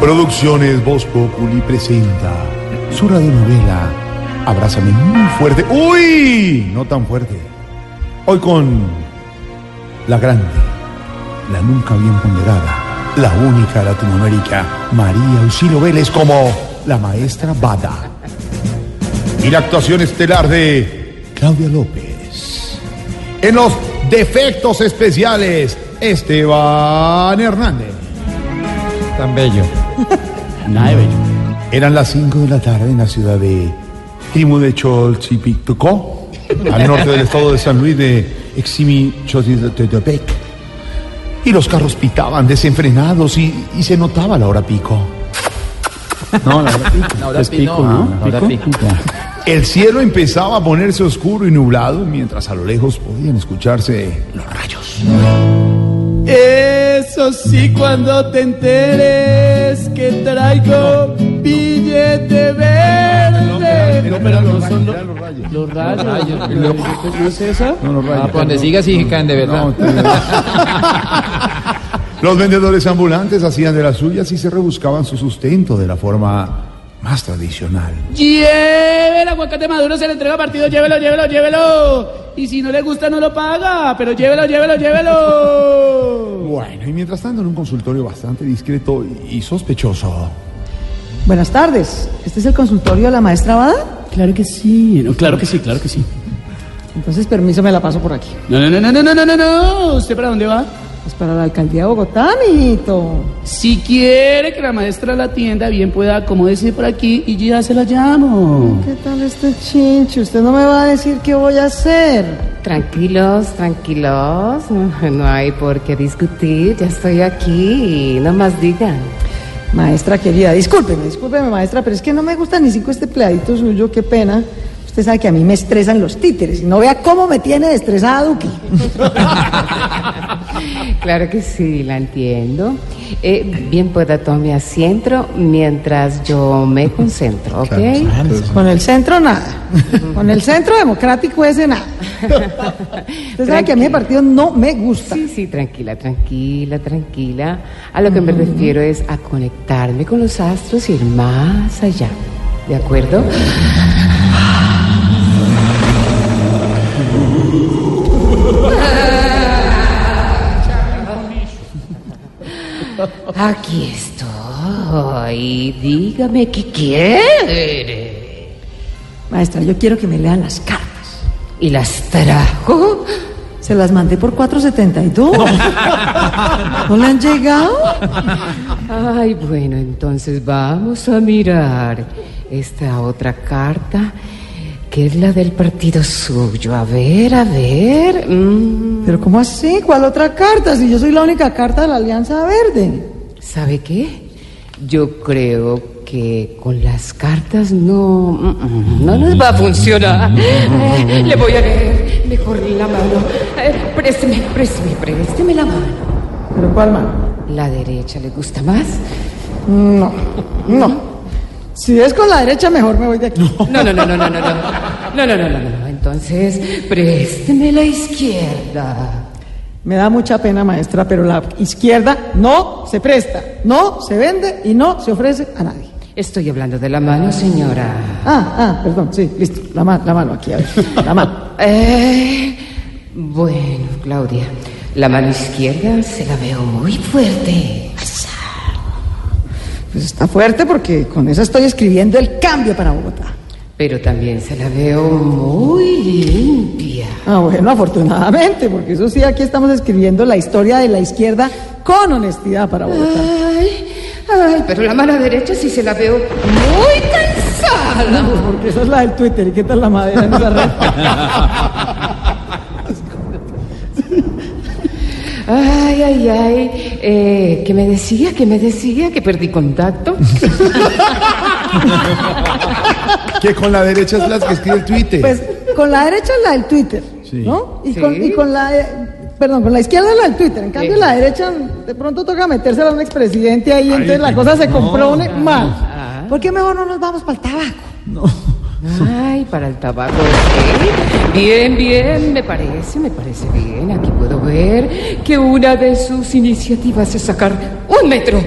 Producciones Voz Populi presenta su radionovela Abrázame muy fuerte. ¡Uy! No tan fuerte. Hoy con la grande, la nunca bien ponderada, la única Latinoamérica, María Auxilio Vélez como la maestra Bada. Y la actuación estelar de Claudia López. En los defectos especiales, Esteban Hernández. Tan bello. Nada de bello. Eran las 5 de la tarde en la ciudad de Trimu de Cholchipictocó, al norte del estado de San Luis de Eximi Chotitepec. Y los carros pitaban desenfrenados y, y se notaba la hora pico. No, la hora pico. La hora pico, ¿no? La hora pico. El cielo empezaba a ponerse oscuro y nublado mientras a lo lejos podían escucharse los rayos. Eso sí, cuando te enteres que traigo billete verde. No, pero no son los, los rayos. ¿No es esa? No, los rayos. Ah, pues donde siga sí caen de verdad. Los vendedores ambulantes hacían de las suyas y se rebuscaban su sustento de la forma más tradicional. Lleve el aguacate maduro, se le entrega partido, llévelo, llévelo, llévelo. Y si no le gusta, no lo paga, pero llévelo, llévelo, llévelo. Bueno, y mientras tanto en un consultorio bastante discreto y sospechoso. Buenas tardes. ¿Este es el consultorio de la maestra Bada? Claro que sí, claro que sí, claro que sí. Entonces, permiso, me la paso por aquí. No, no, no, no, no, no, no, no. ¿Usted para dónde va? Es para la alcaldía de Bogotá, mijito. Si quiere que la maestra la atienda, bien pueda acomódese por aquí y ya se la llamo. ¿Qué tal este chincho? Usted no me va a decir qué voy a hacer. Tranquilos, tranquilos, no, hay por qué discutir, ya estoy aquí, no más digan. Maestra querida, discúlpeme, discúlpeme, maestra, pero es que no me gusta ni cinco este pleadito suyo, qué pena. Usted sabe que a mí me estresan los títeres no vea cómo me tiene estresada Duque. Claro que sí, la entiendo. Eh, bien pueda tome asiento mientras yo me concentro, ¿ok? Con el centro nada. Con el centro democrático ese nada. Usted sabe que a mí el partido no me gusta. Sí, sí, tranquila, tranquila, tranquila. A lo que me refiero es a conectarme con los astros y ir más allá. ¿De acuerdo? Aquí estoy. Dígame qué quiere. Maestra, yo quiero que me lean las cartas. ¿Y las trajo? Se las mandé por 472. ¿No le han llegado? Ay, bueno, entonces vamos a mirar esta otra carta, que es la del partido suyo. A ver, a ver. mm, ¿Pero cómo así? ¿Cuál otra carta? Si yo soy la única carta de la Alianza Verde. ¿Sabe qué? Yo creo que con las cartas no, mm, mm, no nos va a funcionar. Eh, le voy a leer mejor la mano. Eh, présteme, présteme, présteme la mano. ¿Pero cuál mano? ¿La derecha le gusta más? No, no. Si es con la derecha, mejor me voy de aquí. No, no, no, no, no, no, no. No, no, no, no, no. Entonces, présteme la izquierda. Me da mucha pena, maestra, pero la izquierda no se presta, no se vende y no se ofrece a nadie. Estoy hablando de la mano, señora. Ah, ah, perdón, sí, listo. La, ma- la mano aquí, a ver. La mano. Eh, bueno, Claudia, la mano izquierda se la veo muy fuerte. Pues está fuerte porque con esa estoy escribiendo el cambio para Bogotá. Pero también se la veo muy limpia. Ah, bueno, afortunadamente, porque eso sí, aquí estamos escribiendo la historia de la izquierda con honestidad para Bogotá. Ay, ay, pero la mano derecha sí se la veo muy cansada. Porque esa es la del Twitter. ¿Y qué tal la madera en esa red? Ay, ay, ay. Eh, ¿Qué me decía? ¿Qué me decía? Que perdí contacto. Que con la derecha es la que escribe el Twitter. Pues con la derecha es la del Twitter, Sí. ¿no? Y, Sí. con, y con la... perdón, con la izquierda es la del Twitter. En cambio, Sí. la derecha de pronto toca metérsela a un expresidente ahí, entonces la cosa se compone Ah. mal. ¿Por qué mejor no nos vamos para el tabaco? Ay, para el tabaco. ¿sí? Bien, bien, me parece, me parece bien. Aquí puedo ver que una de sus iniciativas es sacar un metro.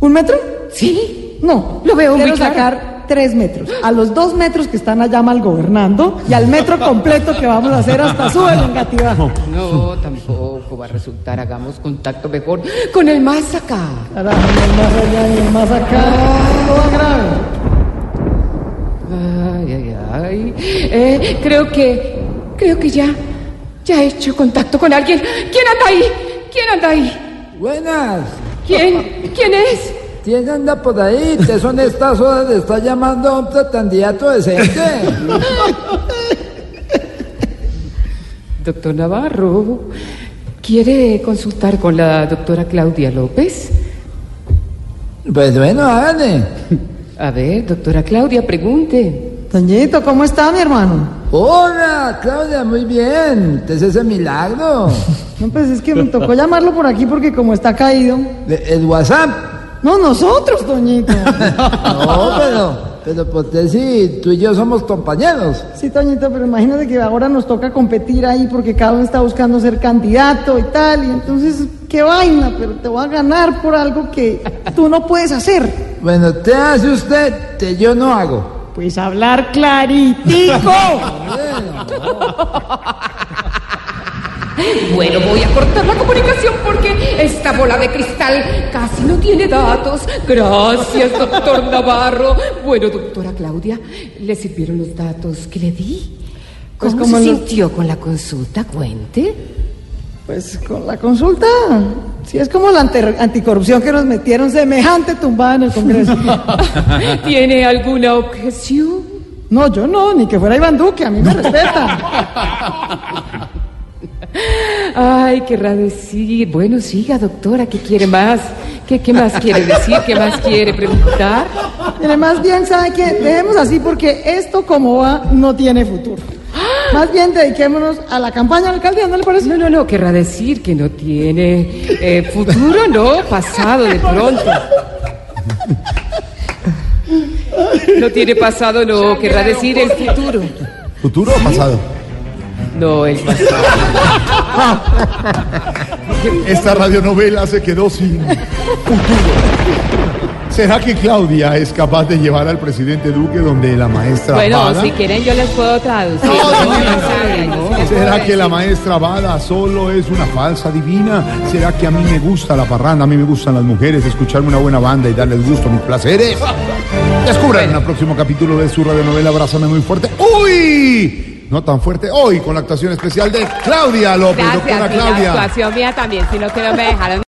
¿Un metro? ¿Sí? No, Lo veo muy quiero claro. sacar tres metros. A los dos metros que están allá mal gobernando y al metro completo que vamos a hacer hasta sube el engatibajo. No, tampoco va a resultar. Hagamos contacto mejor con el más acá. Carajo, el más allá ni el más acá. Todo grave. Ay, ay, ay. Eh, creo que, creo que ya, ya he hecho contacto con alguien. ¿Quién anda ahí? ¿Quién anda ahí? Buenas. ¿Quién? ¿Quién es? ¿Quién anda por ahí? ¿Te son estas horas de estar llamando a un pretendiato decente? Doctor Navarro, ¿quiere consultar con la doctora Claudia López? Pues bueno, hágale. A ver, doctora Claudia, pregunte. Toñito, ¿cómo está mi hermano? Hola, Claudia, muy bien. ¿Qué es ese milagro? No, pues es que me tocó llamarlo por aquí porque como está caído. De- ¿El WhatsApp? No, nosotros, Toñito. No, pero, pero ¿por qué si tú y yo somos compañeros? Sí, Toñito, pero imagínate que ahora nos toca competir ahí porque cada uno está buscando ser candidato y tal. Y entonces, qué vaina, pero te voy a ganar por algo que tú no puedes hacer. Bueno, ¿qué hace usted que yo no hago? Pues hablar claritico. Bueno, voy a cortar la comunicación esta bola de cristal casi no tiene datos. Gracias, doctor Navarro. Bueno, doctora Claudia, ¿le sirvieron los datos que le di? Pues ¿Cómo como se lo- sintió con la consulta? Cuente. Pues con la consulta, sí es como la anticorrupción que nos metieron semejante tumbada en el Congreso. ¿Tiene alguna objeción? No, yo no, ni que fuera Iván Duque, a mí me respetan. Ay, querrá decir. Bueno, siga, doctora, ¿qué quiere más? ¿Qué, qué más quiere decir? ¿Qué más quiere preguntar? Mire, más bien, ¿sabe qué? Dejemos así porque esto como va no tiene futuro. Más bien dediquémonos a la campaña de la alcaldía, ¿no le parece? No, no, no, querrá decir que no tiene eh, futuro, no, pasado de pronto. No tiene pasado, no, querrá decir el futuro. ¿Futuro o pasado? No, el pasado. Esta radionovela se quedó sin futuro. ¿Será que Claudia es capaz de llevar al presidente Duque donde la maestra Bueno, Bada? si quieren yo les puedo traducir. No, no, no, Ay, no, no, no. ¿Será que la maestra Bada solo es una falsa divina? ¿Será que a mí me gusta la parranda, a mí me gustan las mujeres, escucharme una buena banda y darles gusto a mis placeres? Descubran en el próximo capítulo de su radionovela Abrázame muy fuerte. ¡Uy! No tan fuerte hoy con la actuación especial de Claudia López, Gracias, doctora y la Claudia. actuación mía también, sino que no me dejaron